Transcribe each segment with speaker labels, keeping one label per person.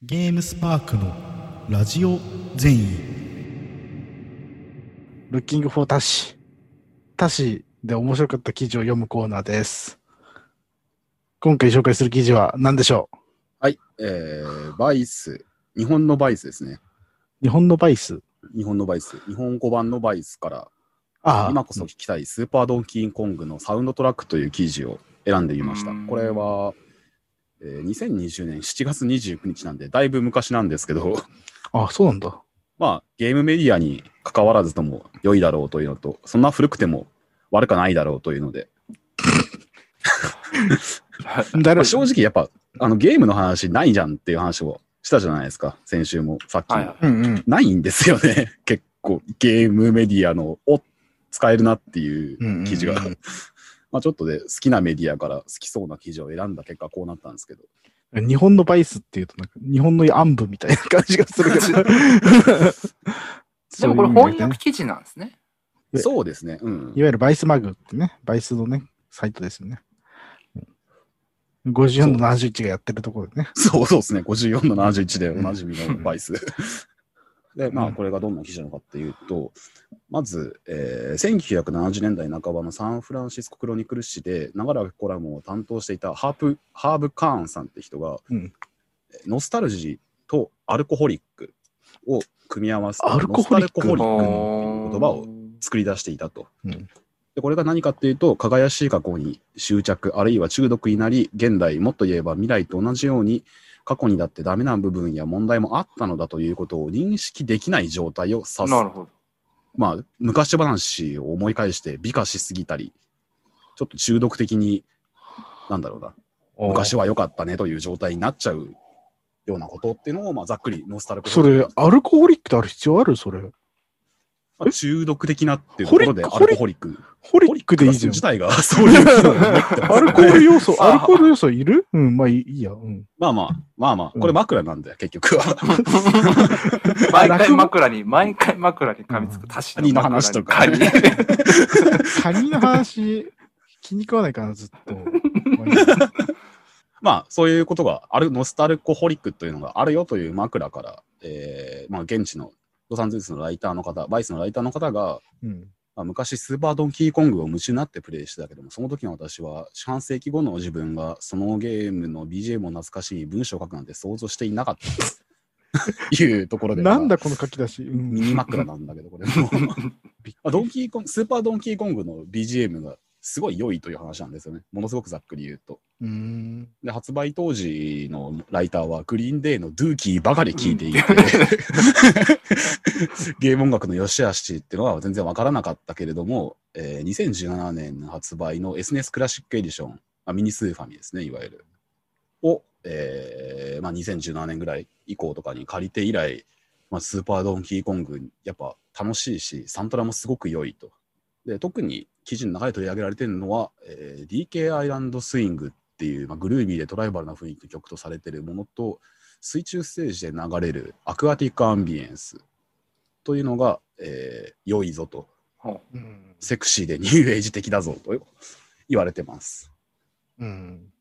Speaker 1: ゲームスパークのラジオ全員
Speaker 2: ルッキングフォータシ。タシで面白かった記事を読むコーナーです。今回紹介する記事は何でしょ
Speaker 3: はい、えー、バイス、日本のバイスですね。
Speaker 2: う日本のバイス？
Speaker 3: 日本のバイス、日本語版のバイスから、
Speaker 2: ああ、
Speaker 3: 今こそ聞きたいスーパードンキーコングのサウンドトラックという記事を選んでみました。これは、えー2020年7月29日なんで、だいぶ昔なんですけど、
Speaker 2: あそうなんだ。
Speaker 3: まあ、ゲームメディアに関わらずとも良いだろうというのと、そんな古くても悪くないだろうというので、
Speaker 2: 誰
Speaker 3: まあ正直やっぱ、あのゲームの話ないじゃんっていう話をしたじゃないですか、先週も、さっきも。
Speaker 4: はいはい
Speaker 2: うんうん。
Speaker 3: ないんですよね。結構ゲームメディアのを使えるなっていう記事が。
Speaker 2: うんうんうん
Speaker 3: まあちょっとで好きなメディアから好きそうな記事を選んだ結果こうなったんですけど。
Speaker 2: 日本のバイスっていうと、なんか日本の暗部みたいな感じがするけど。
Speaker 4: でもこれ翻訳記事なんですね。
Speaker 2: え
Speaker 3: そうですね。うん
Speaker 2: い。わゆるバイスマグってね、バイスのね、サイトですよね。うん54の71がやってるところでね。
Speaker 3: そうそうですね。54の71でおなじみの
Speaker 2: うん
Speaker 3: バイス。で、ま
Speaker 2: うん。
Speaker 3: あこれがどんな記事なのかっていうと、まず、えー1970年代半ばのサンフランシスコクロニクル誌で長らくコラムを担当していたハープハーブ・カーンさんって人が、
Speaker 2: うん。
Speaker 3: ノスタルジーとアルコホリックを組み合わせた
Speaker 2: アルコホリック。
Speaker 3: ノスタルコホリックっていう言葉を作り出していたと。
Speaker 2: うん。
Speaker 3: でこれが何かっていうと、輝しい過去に執着、あるいは中毒になり、現代、もっと言えば未来と同じように、過去にだってダメな部分や問題もあったのだということを認識できない状態を指す。
Speaker 4: なるほど。
Speaker 3: まあ、昔話を思い返して美化しすぎたり、ちょっと中毒的に、なんだろうな、昔は良かったねという状態になっちゃうようなことっていうのを、まあ、ざっくりノスタルコ
Speaker 2: それ、アルコホリックってある必要あるそれ。
Speaker 3: まあ中毒的なっていうところで、ア
Speaker 2: ホリ
Speaker 3: ルコホリック。
Speaker 2: ホリックでいいじゃん
Speaker 3: 自。体がそういう機能を持ってます
Speaker 2: アルコール要素、
Speaker 4: あ
Speaker 2: アルコール要素いる？うん、まあいいや。うん。
Speaker 3: まあまあ、まあまあ、これ枕なんだよ、結局は。
Speaker 4: 毎回枕に、毎回枕に噛みつくタシ
Speaker 3: カニの話とか？
Speaker 4: カニ
Speaker 2: カニの話、気に食わないかな、ずっと。
Speaker 3: まあ、そういうことがある、ノスタルコホリックというのがあるよという枕から、えーまあ、現地のロサンゼルスのライターの方、バイスのライターの方が、
Speaker 2: うん。
Speaker 3: まあ、昔スーパードンキーコングを夢中になってプレイしてたけども、その時の私は四半世紀後の自分がそのゲームの BGM を懐かしい文章を書くなんて想像していなかったと いうところで、
Speaker 2: なんだこの書き出し。うん
Speaker 3: ミニ枕なんだけど、これも。ま あドンキーコンスーパードンキーコングの BGM がすごい良いという話なんですよね。ものすごくざっくり言うと。
Speaker 2: う。
Speaker 3: で、発売当時のライターはグリーンデーのドゥーキーばかり聴いていて、ゲーム音楽の良し悪しっていうのは全然わからなかったけれども、えー2017年発売の SNES クラシックエディション、まあ、ミニスーファミですね、いわゆる。を、えーまあ、2017年ぐらい以降とかに借りて以来、まあ、スーパードンキーコング、やっぱ楽しいし、サントラもすごく良いと。で特に記事の中で取り上げられているのは、えー DK アイランドスイングっていう、まあ、グルービーでトライバルな雰囲気の曲とされているものと、水中ステージで流れるアクアティックアンビエンスというのが、えー良いぞと、
Speaker 4: ほ
Speaker 2: うん
Speaker 3: セクシーでニューエイジ的だぞと言われてます。
Speaker 2: うん。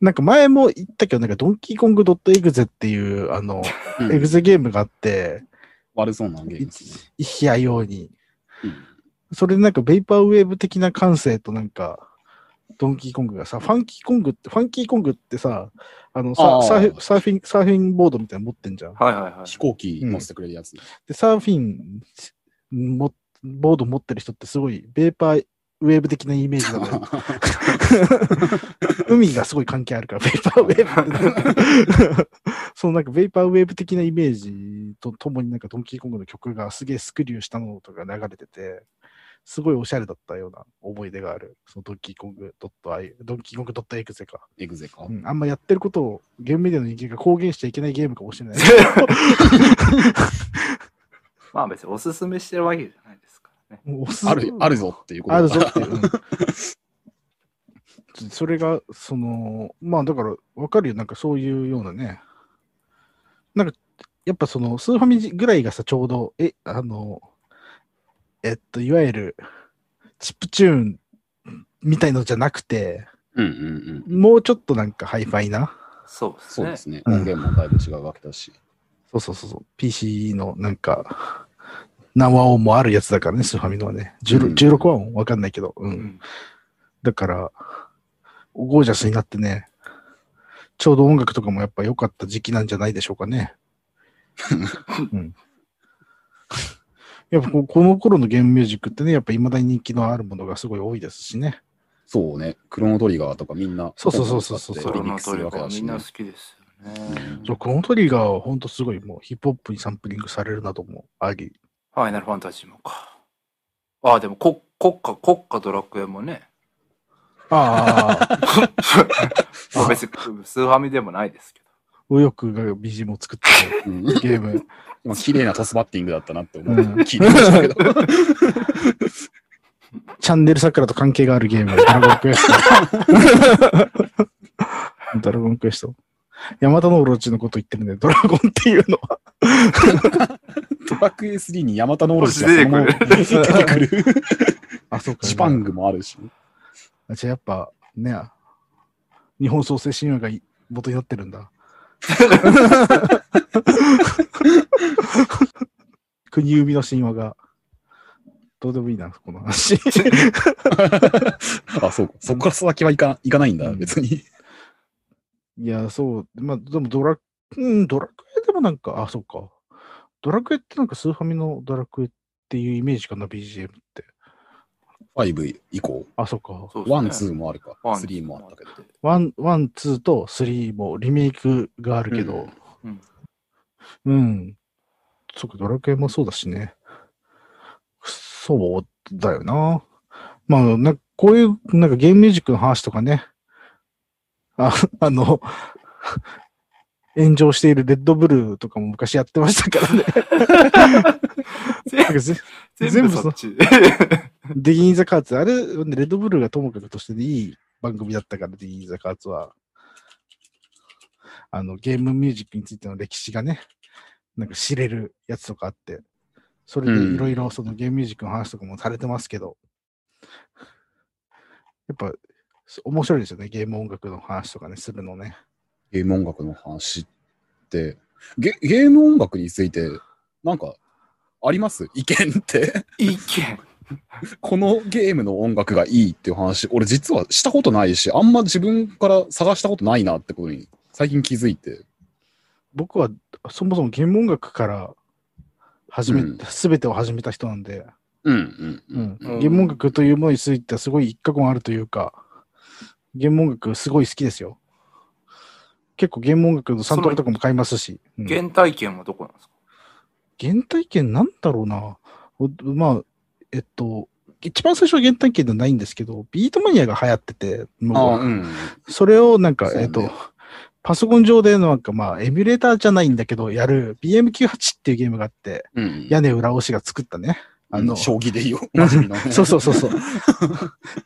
Speaker 2: なんか前も言ったけど、なんかドンキーコング .exe っていう、あの、
Speaker 3: うん
Speaker 2: エグゼゲームがあって、
Speaker 3: 悪そうなゲームですね。
Speaker 2: いひやように。
Speaker 3: うん
Speaker 2: それでなんかベイパーウェーブ的な感性となんか、ドンキーコングがさ、ファンキーコングって、ファンキーコングってさ、あのサ
Speaker 3: あー
Speaker 2: サーフサーフィン、サーフィンボードみたいなの持ってんじゃん。
Speaker 4: はいはいはい。
Speaker 3: 飛行機乗せてくれるやつ。
Speaker 2: で、サーフィンも、ボード持ってる人ってすごい、ベーパーウェーブ的なイメージなのよ。海がすごい関係あるから、ベーパーウェーブ。そのなんか、ベーパーウェーブ的なイメージとともになんか、ドンキーコングの曲がすげえスクリューしたのとか流れてて、すごいおしゃれだったような思い出がある。そのドンキーコング .i、ドンキーコング .exe か。
Speaker 3: エグゼか。
Speaker 2: うん、あんまやってることをゲームメディアの人間が公言しちゃいけないゲームかもしれない。
Speaker 4: まあ別におすすめしてるわけじゃないですからね。
Speaker 2: もうおす
Speaker 3: ある、あるぞっていうこと
Speaker 2: あ
Speaker 3: だ
Speaker 2: るぞっていう。うんそれが、その、まあだから、わかるよ。なんかそういうようなね。なんか、やっぱその、スーファミぐらいがさ、ちょうど、え、あの、えっと、いわゆる、チップチューンみたいのじゃなくて、
Speaker 3: うんうんうん。
Speaker 2: もうちょっとなんかハイファイな？
Speaker 4: そうですね。
Speaker 3: そうですね。
Speaker 2: うん
Speaker 3: 音源もだいぶ違うわけだし。
Speaker 2: そうそうそうそう。PC のなんか、何和音もあるやつだからね、スーファミのはね。16,
Speaker 3: うん
Speaker 2: 16和音わかんないけど。う。
Speaker 4: うんん。
Speaker 2: だから、ゴージャスになってね、ちょうど音楽とかもやっぱ良かった時期なんじゃないでしょうかね。うん。やっぱこ この頃のゲームミュージックってね、やっぱ未だに人気のあるものがすごい多いですしね。
Speaker 3: そうね。クロノトリガーとかみんな、
Speaker 2: そうそうそうそうそう
Speaker 3: クスす
Speaker 4: のトリガーみんな好。きですよね。
Speaker 2: そうこのトリガーは本当すごいもうヒップホップにサンプリングされるなどもあり。
Speaker 4: ファイナルファンタジーもか。ああ、でも国国家、国家ドラクエもね。
Speaker 2: ああ
Speaker 4: 別にスーファミでもないですけど。
Speaker 2: 右翼が BGM を作って
Speaker 3: うん
Speaker 2: るゲーム。
Speaker 3: 今綺麗なトスバッティングだったなって思う。
Speaker 2: うん
Speaker 3: 聞いてましたけど。
Speaker 2: チャンネル桜と関係があるゲーム、ドラゴンクエスト。ドラゴンクエスト。ヤマタノオロチのこと言ってるね。ドラゴンっていうのは。
Speaker 3: トラクエ3にヤマタノオロチが
Speaker 4: 出てくる
Speaker 3: 出てくる。
Speaker 2: あ、そうか。
Speaker 3: ジパングもあるし。
Speaker 2: あじゃあやっぱ、ね、日本創生神話がい元になってるんだ。国生みの神話が。どうでもいいな、この話。
Speaker 3: あ、そうか。そこから先はいかいかないんだ、
Speaker 2: うん
Speaker 3: 別に。
Speaker 2: いや、そう。まあ、でもドラ、うん、ドラクエでもなんか、あ、そうか。ドラクエってなんかスーファミのドラクエっていうイメージかな、BGM って。
Speaker 3: 5以降？
Speaker 2: あ、そうか。
Speaker 3: ワン、ツーもあるか。スリーもあったけど。
Speaker 2: ワン、ワン、ツーとスリーもリメイクがあるけど、
Speaker 4: うん
Speaker 2: うん。そうか、ドラクエもそうだしね。そうだよな。まあ、なこういう、なんかゲームミュージックの話とかね。あ、あの、炎上しているレッドブルーとかも昔やってましたからね。
Speaker 4: 全
Speaker 2: 部
Speaker 4: そっち。
Speaker 2: ディギン・ザ・カーツ、あれ、レッドブルーがともかくとしてでいい番組だったから、ディギン・ザ・カーツは。あの、ゲームミュージックについての歴史がね、なんか知れるやつとかあって、それでいろいろそのゲームミュージックの話とかもされてますけど、やっぱ、面白いですよね、ゲーム音楽の話とかね、するのね。
Speaker 3: ゲーム音楽の話って、ゲゲーム音楽について、なんか、あります？意見って？
Speaker 4: 意見。
Speaker 3: このゲームの音楽がいいっていう話、俺実はしたことないし、あんま自分から探したことないなってことに最近気づいて。
Speaker 2: 僕はそもそもゲーム音楽から始め
Speaker 3: うん、
Speaker 2: すべてを始めた人なんで、
Speaker 3: うんうんうん。
Speaker 2: うん、ゲーム音楽というものについてはすごい一過言あるというか、ゲーム音楽すごい好きですよ。結構ゲーム音楽のサントラとかも買いますし。うん
Speaker 4: 原体験はどこなんですか？
Speaker 2: 原体験なんだろうな。おまあ、えっと、一番最初は原体験ではないんですけど、ビートマニアが流行ってて、もう
Speaker 3: あうん。
Speaker 2: それをなんか、
Speaker 3: ね
Speaker 2: えっと、パソコン上でなんかまあ、エミュレーターじゃないんだけど、やる BM98 っていうゲームがあって、
Speaker 3: うん。
Speaker 2: 屋根裏押しが作ったね。あの、
Speaker 3: 将棋でいいよ。
Speaker 2: そうそうそうそう。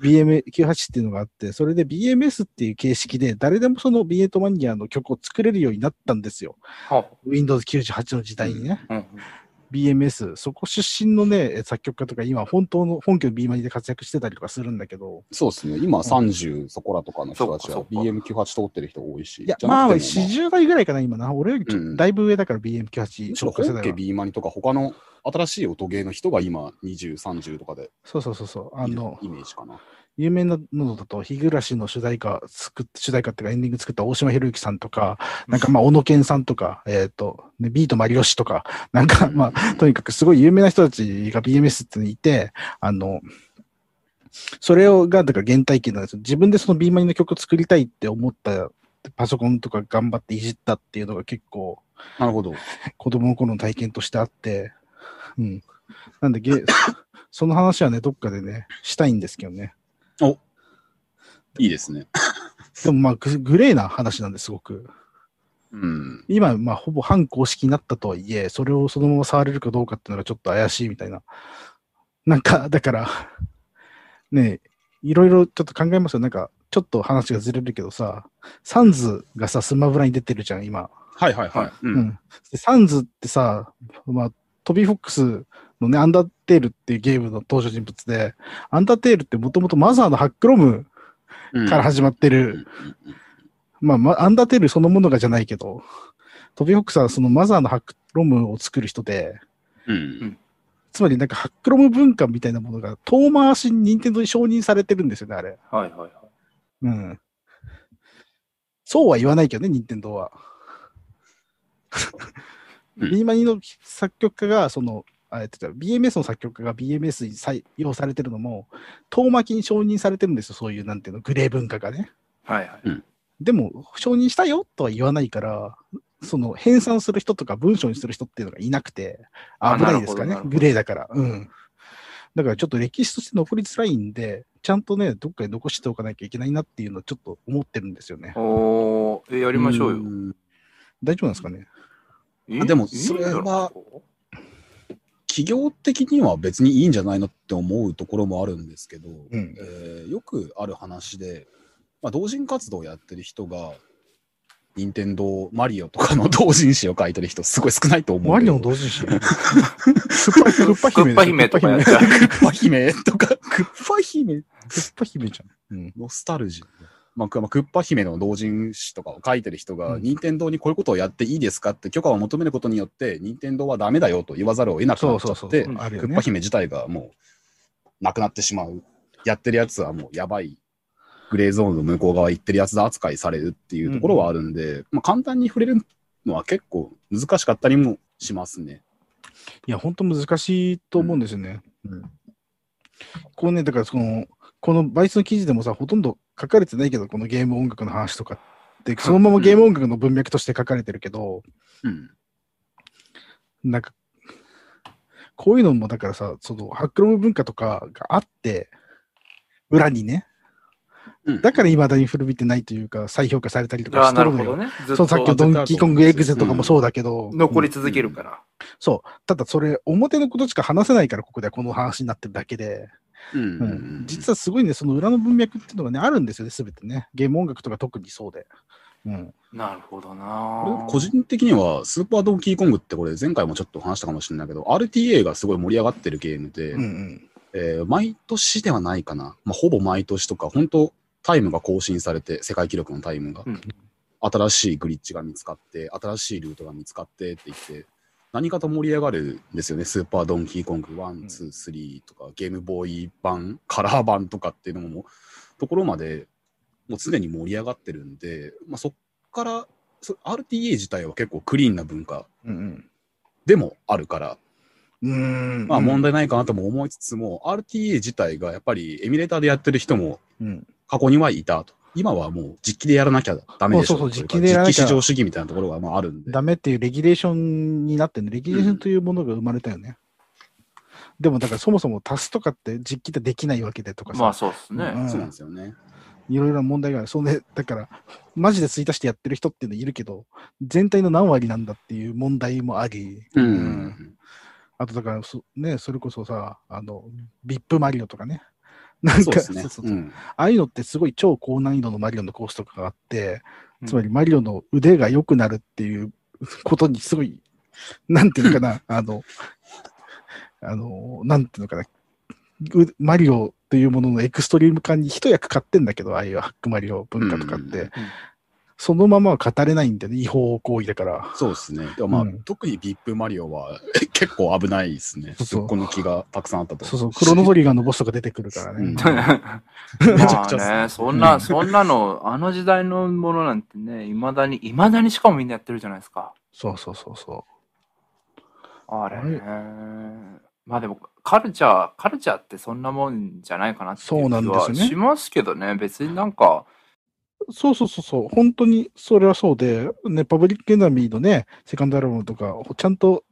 Speaker 2: BM98 っていうのがあって、それで BMS っていう形式で、誰でもそのビエトマニアの曲を作れるようになったんですよ。
Speaker 4: は
Speaker 2: Windows 98の時代にね。
Speaker 4: あ、うん。
Speaker 2: BMS、そこ出身のね、作曲家とか今、本当の本家の B マニで活躍してたりとかするんだけど、
Speaker 3: そうですね。今30そこらとかの人たちは
Speaker 4: そっかそっ
Speaker 3: BM98 通ってる人多いし。
Speaker 2: いや、まあ、
Speaker 3: くても
Speaker 2: 40代ぐらいかな、今な。俺よりちょっ
Speaker 3: うん
Speaker 2: とだいぶ上だから BM98
Speaker 3: むしろ本家。B マニとか他の新しい音ゲーの人が今20、30とかで
Speaker 2: そうそうそうそう。あの、
Speaker 3: イメージかな。
Speaker 2: 有名なのだと、日暮らしの主題歌作っ、主題歌っていうかエンディング作った大島博之さんとか、なんかまあ、小野健さんとか、えっ、と、ね、ビートマリオシとか、なんかまあ、とにかくすごい有名な人たちが BMS っていて、あの、それをが、だから原体験なんですよ。自分でその B マニの曲を作りたいって思ったパソコンとか頑張っていじったっていうのが結構
Speaker 3: なるほど。
Speaker 2: 子供の頃の体験としてあって、うん。なんでゲ、その話はね、どっかでね、したいんですけどね。
Speaker 3: いいですね。
Speaker 2: でもまあグ、グレーな話なんです、すごく。
Speaker 3: うん。
Speaker 2: 今、まあ、ほぼ反公式になったとはいえ、それをそのまま触れるかどうかっていうのがちょっと怪しいみたいな。なんか、だから、ねいろいろちょっと考えますよ。なんか、ちょっと話がずれるけどさ、サンズがさ、スマブラに出てるじゃん、今。
Speaker 3: はいはいはい。う。
Speaker 2: うんん。でサンズってさ、まあ、トビー・フォックスのね、アンダーテールっていうゲームの登場人物で、アンダーテールってもともとマザーのハックロム
Speaker 3: うん
Speaker 2: から始まってる、
Speaker 3: うん
Speaker 2: まあ、まアンダーテールそのものがじゃないけど、トビーフォックスはそのマザーのハックロムを作る人で、
Speaker 3: うん。
Speaker 2: つまりなんかハックロム文化みたいなものが遠回しに任天堂に承認されてるんですよね、あれ。
Speaker 4: はいはいはい。
Speaker 2: うん。そうは言わないけどね、任天堂は。
Speaker 3: うん
Speaker 2: B マニの作曲家が、その、あえっと BMS の作曲家が BMS に採用されてるのも、遠巻きに承認されてるんですよ、そういう、なんていうの、グレー文化がね。
Speaker 4: はいはい。
Speaker 2: でも、承認したよとは言わないから、その編纂する人とか文章にする人っていうのがいなくて、
Speaker 4: あ
Speaker 2: 危ないですかねグレーだから。うん。だからちょっと歴史として残りづらいんで、ちゃんとね、どっかに残しておかなきゃいけないなっていうのをちょっと思ってるんですよね。
Speaker 4: おー、えやりましょうよ。
Speaker 3: ん
Speaker 2: 大丈夫なんですかね
Speaker 3: あでもそれは企業的には別にいいんじゃないのって思うところもあるんですけど、
Speaker 2: うん
Speaker 3: えーよくある話で、まあ、同人活動をやってる人が、任天堂マリオとかの同人誌を書いてる人、すごい少ないと思う
Speaker 2: マリ。オの同人誌？クッパクッパ姫
Speaker 4: クッパ姫とか
Speaker 2: ク
Speaker 3: ッパ姫とか、クッパ姫、
Speaker 2: ッパ姫じゃん。うん。
Speaker 3: ノスタルジー。まあ、クッパ姫の同人誌とかを書いてる人が、
Speaker 2: うん
Speaker 3: 任天堂にこういうことをやっていいですかって許可を求めることによって、任天堂はダメだよと言わざるを得なくなっちゃって、クッパ。姫自体がもうなくなってしまう。やってるやつはもうやばい。グレーゾーンの向こう側行ってるやつだ扱いされるっていうところはあるんで、まあ、簡単に触れるのは結構難しかったりもしますね。
Speaker 2: いや、本当難しいと思うんですよね。うん。こうね、だからその、このバイスの記事でもさ、ほとんど書かれてないけど、このゲーム音楽の話とかって、そのままゲーム音楽の文脈として書かれてるけど、
Speaker 3: うん。
Speaker 2: なんか、こういうのもだからさ、そのハックロム文化とかがあって、裏にね、
Speaker 3: うん
Speaker 2: だから未だに古びてないというか、再評価されたりとかしてるのよ。う、さっきの
Speaker 4: と
Speaker 2: ドンキーコングエグゼとかもそうだけど、
Speaker 4: 残り続けるから。
Speaker 2: そう。ただそれ、表のことしか話せないから、ここではこの話になってるだけで、
Speaker 3: うん
Speaker 2: うん実はすごいね、その裏の文脈っていうのがね、あるんですよね、すべてね。ゲーム音楽とか特にそうで。うん。
Speaker 4: なるほどな
Speaker 3: 個人的には、スーパードンキーコングってこれ前回もちょっと話したかもしれないけど、RTA がすごい盛り上がってるゲームで、
Speaker 2: うんうん。
Speaker 3: えー毎年ではないかな、まあ、ほぼ毎年とか、本当タイムが更新されて、世界記録のタイムが、
Speaker 4: うん
Speaker 3: 新しいグリッチが見つかって、新しいルートが見つかってって言って、何かと盛り上がるんですよね、スーパードンキーコング1、2、3とか、ゲームボーイ版、カラー版とかっていうのも、ところまでもう常に盛り上がってるんで、まあ、そっから、そ RTA 自体は結構クリーンな文化
Speaker 2: うんうん。
Speaker 3: でもあるから、
Speaker 2: うーん。
Speaker 3: まあ問題ないかなとも思いつつも、RTA 自体がやっぱりエミュレーターでやってる人も
Speaker 2: うん。
Speaker 3: 過去にはいたと。今はもう実機でやらなきゃダメでしょ
Speaker 2: そうそう実機でやらなきゃ
Speaker 3: 実機至上主義みたいなところがまああるんで。
Speaker 2: ダメっていうレギュレーションになってるね。レギュレーションというものが生まれたよね。でもだからそもそも足すとかって実機でできないわけでとかさ、
Speaker 4: まあそうですね。
Speaker 2: うん
Speaker 3: そうなんですよね。
Speaker 2: いろいろな問題がある。それで、だから、マジで追加してやってる人っていうのいるけど、全体の何割なんだっていう問題もあり、
Speaker 3: うん。
Speaker 2: うんあとだからそ、ね、それこそさ、あの、ビップマリオとかね。なんか、ああいうのってすごい超高難易度のマリオのコースとかがあって、
Speaker 4: うん。
Speaker 2: つまりマリオの腕が良くなるっていう ことにすごい、なんていうのかな、あの、あの、なんていうのかな、うマリオというもののエクストリーム感に一役買ってんだけど、ああいうハックマリオ文化とかって、
Speaker 3: うん
Speaker 2: そのままは語れないんだよね、違法行為だから。
Speaker 3: そうですね。でもまあ、
Speaker 2: うん
Speaker 3: 特にビップマリオは 結構危ないですね。
Speaker 2: そうそう
Speaker 3: すっこ抜きがたくさんあったと。
Speaker 2: そうそう、クロノトリガーのボスとか出てくるからね。
Speaker 3: うん
Speaker 4: め
Speaker 3: ちゃくちゃ
Speaker 4: まあね、そんな、そんなの、あの時代のものなんてね、いまだに、いまだにしかもみんなやってるじゃないですか。
Speaker 2: そうそうそうそ
Speaker 4: あれね
Speaker 2: は。
Speaker 4: まあでも、カルチャー、カルチャーってそんなもんじゃないかなっていう
Speaker 2: そうなん
Speaker 4: 気
Speaker 2: ですよね
Speaker 4: はしますけどね、別になんか、
Speaker 2: う。そうそうそうそう、本当にそれはそうで、ね、パブリックエナミーのね、セカンドアルバムとか、ちゃんと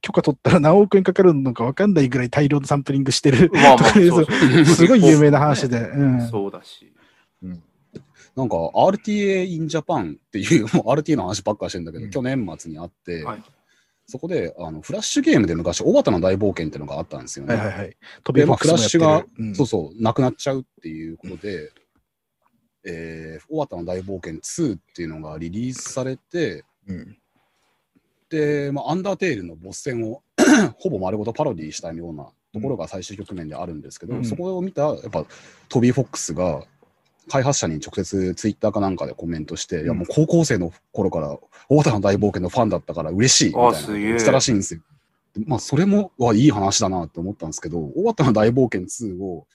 Speaker 2: 許可取ったら何億円かかるのか分かんないぐらい大量のサンプリングしてる。
Speaker 4: まあ
Speaker 2: すごい有名な話で。うん。
Speaker 4: そうだし。
Speaker 3: なんか RTA in Japan っていう、もう RTA の話ばっかりしてるんだけど、
Speaker 2: うん
Speaker 3: 去年末にあって、
Speaker 4: はい
Speaker 3: そこであのフラッシュゲームで昔、小畑の大冒険っていうのがあったんですよね。
Speaker 2: はいはいはい。飛び
Speaker 3: で、まあ、フラッシュが、
Speaker 2: うん
Speaker 3: そうそう、なくなっちゃうっていうことで、えー、小畑の大冒険2っていうのがリリースされて、
Speaker 2: うん。
Speaker 3: で、まあ、アンダーテールのボス戦を ほぼ丸ごとパロディしたようなところが最終局面であるんですけど、
Speaker 2: うん。
Speaker 3: そこを見た、やっぱ、トビー・フォックスが、開発者に直接ツイッターかなんかでコメントして、いやもう高校生の頃から大畑の大冒険のファンだったから嬉しいみたいな言ってたらしいんですよ。でまあそれもはいい話だなって思ったんですけど、大畑の大冒険2を、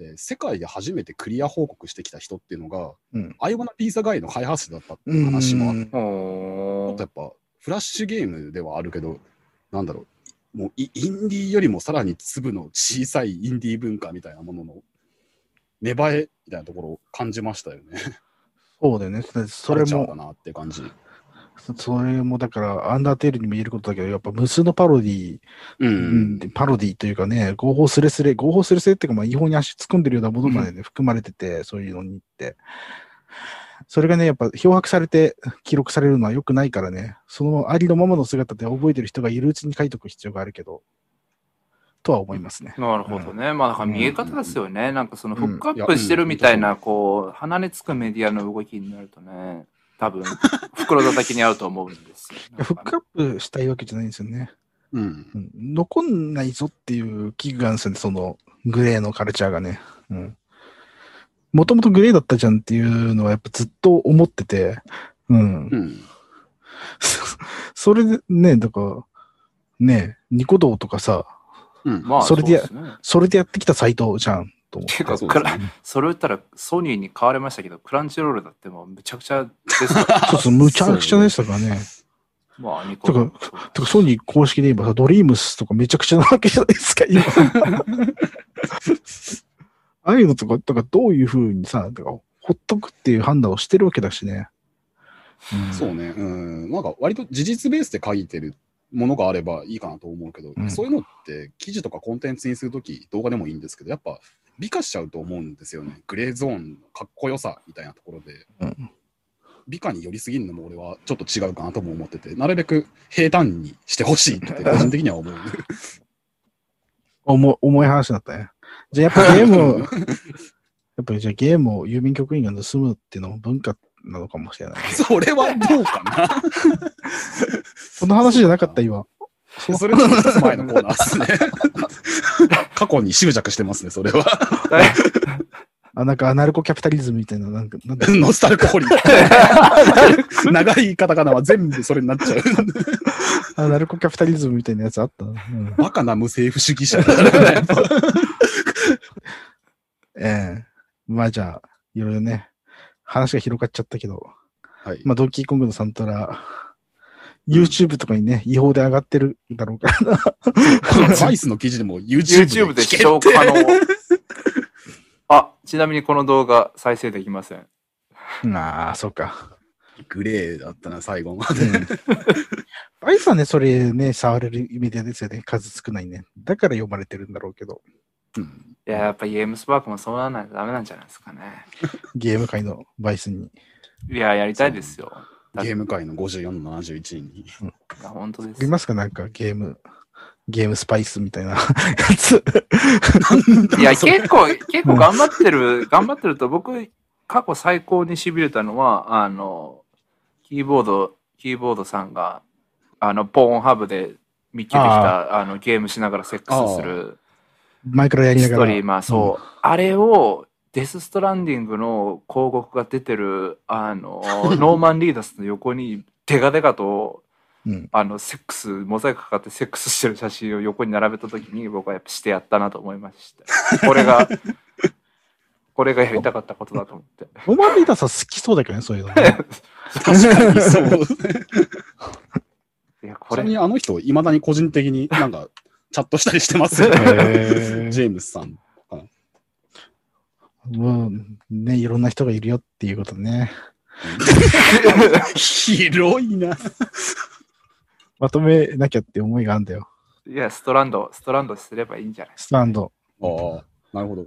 Speaker 3: えー世界で初めてクリア報告してきた人っていうのが、
Speaker 2: うん
Speaker 3: アイワナピーザガイの開発者だったっていう話もあって、
Speaker 4: おー
Speaker 3: あとやっぱフラッシュゲームではあるけど、なんだろう、もうイインディーよりもさらに粒の小さいインディー文化みたいなものの芽生えみたいなところを感じましたよね。
Speaker 2: そうだよね。そそれも
Speaker 3: なって感じ。
Speaker 2: そそれもだから、アンダーテールにも言えることだけど、やっぱ無数のパロディ
Speaker 3: うん。
Speaker 2: うん、パロディというかね、合法スレスレ、合法スレスレっていうか、まあ、違法に足突っ込んでるようなものまでね、含まれてて、そういうのにって。それがね、やっぱ漂白されて記録されるのは良くないからね、そのありのままの姿で覚えてる人がいるうちに書いとく必要があるけど、とは思いますね。
Speaker 4: なるほどね。まあ、だから見え方ですよね。なんかそのフックアップしてるみたい
Speaker 3: うん
Speaker 4: な、こう、鼻につくメディアの動きになるとね、多分、袋叩きに合うと思うんですよ。
Speaker 2: フックアップしたいわけじゃないんですよね。
Speaker 3: うん。
Speaker 2: うん、残んないぞっていう危惧があるんですよね、そのグレーのカルチャーがね。うん。もともとグレーだったじゃんっていうのはやっぱずっと思ってて、うん。
Speaker 3: うん。
Speaker 2: それでね、だから、ね、ニコ動とかさ、
Speaker 3: うん。
Speaker 4: まあ、
Speaker 2: それでや
Speaker 4: うすね。
Speaker 2: それでやってきたサイトじゃん、と思う。
Speaker 4: ていうか、
Speaker 3: そうですね
Speaker 4: それを言ったらソニーに買われましたけど、クランチロールだってもうむちゃくちゃ ですよ
Speaker 2: そうそう、むちゃくちゃでしたからね。
Speaker 4: まあ、ニコ
Speaker 2: てかてかソニー公式で言えばさ、ドリームスとかめちゃくちゃなわけじゃないですか、今。ああいうのとか、だからどういうふうにさ、だからほっとくっていう判断をしてるわけだしね。うん
Speaker 3: そうね。うん。なんか割と事実ベースで書いてるものがあればいいかなと思うけど、
Speaker 2: うん
Speaker 3: そういうのって記事とかコンテンツにするとき、動画でもいいんですけど、やっぱ美化しちゃうと思うんですよね。グレーゾーンのかっこよさみたいなところで。
Speaker 2: うん
Speaker 3: 美化に寄りすぎるのも俺はちょっと違うかなとも思ってて、なるべく平坦にしてほしいって 個人的には思う。
Speaker 2: 重い重い話だったね。じゃあやっぱゲームを、やっぱりじゃあゲームを郵便局員が盗むっていうのも文化なのかもしれない。
Speaker 3: それはどうかな？
Speaker 2: その話じゃなかった、今。そ
Speaker 3: れの前のコーナーですね。過去に執着してますね、それは。
Speaker 2: あ、なんかアナルコキャピタリズムみたいな、なんか、なんだ
Speaker 3: ノスタルコホリック。長いカタカナは全部それになっちゃう。
Speaker 2: アナルコキャピタリズムみたいなやつあった？な。うん、
Speaker 3: バカな無政府主義者だ。
Speaker 2: ええまあじゃあ、いろいろね、話が広がっちゃったけど、
Speaker 3: はい。
Speaker 2: まあドンキーコングのサントラ、YouTube とかにね、違法で上がってるだろうからな。
Speaker 3: バイスの記事でも YouTube で
Speaker 4: YouTube で視聴可能。あ、ちなみにこの動画再生できません。
Speaker 2: ああ、そうか。
Speaker 3: グレーだったな、最後まで。
Speaker 2: うん。バイスはね、それね、触れるメディアですよね。数少ないね。だから読まれてるんだろうけど、
Speaker 3: うん
Speaker 4: いや、やっぱゲームスパークもそうならないとダメなんじゃないですかね。
Speaker 2: ゲーム界のバイスに。
Speaker 4: いや、やりたいですよ。
Speaker 3: ゲーム界の54の71位に。
Speaker 4: いや本当です
Speaker 2: あり。ますか？なんかゲーム、ゲームスパイスみたいな やつ。
Speaker 4: いや、結構、結構頑張ってる、頑張ってると、僕、過去最高に痺れたのは、あの、キーボード、キーボードさんが、あの、ポーンハブで見つけてきた、あの、ゲームしながらセックスする
Speaker 2: 前からやりながら。
Speaker 4: ストリーマー、そう。あれを、デス・ストランディングの広告が出てる、あの、ノーマン・リーダスの横に、デカデカと、
Speaker 2: うん。
Speaker 4: あの、セックス、モザイクかかってセックスしてる写真を横に並べたときに、僕はやっぱしてやったなと思いました。これが、これがやりたかったことだと思って。
Speaker 2: ロマンリーダーさん好きそうだけどね、そういうのね。
Speaker 3: 確かにそう。
Speaker 4: いや、これ
Speaker 3: ちなみ、にあの人、いまだに個人的になんか、チャットしたりしてますよね。ジェームスさん。
Speaker 2: もう、ね、いろんな人がいるよっていうことね。
Speaker 3: 広いな。
Speaker 2: まとめなきゃって思いがあるんだよ。
Speaker 4: いや、ストランド、ストランドすればいいんじゃない？
Speaker 2: スタンド。
Speaker 3: ああ、なるほど。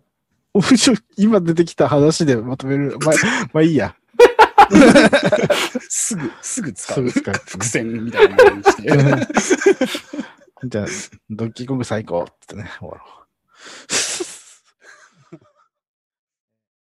Speaker 2: 今出てきた話でまとめる。まあ、まあいいや。
Speaker 3: すぐ、すぐ使う。
Speaker 2: すぐ使う。
Speaker 3: 伏線みたいなのにして。
Speaker 2: じゃあ、ドッキーコング最高ってね、終わろう。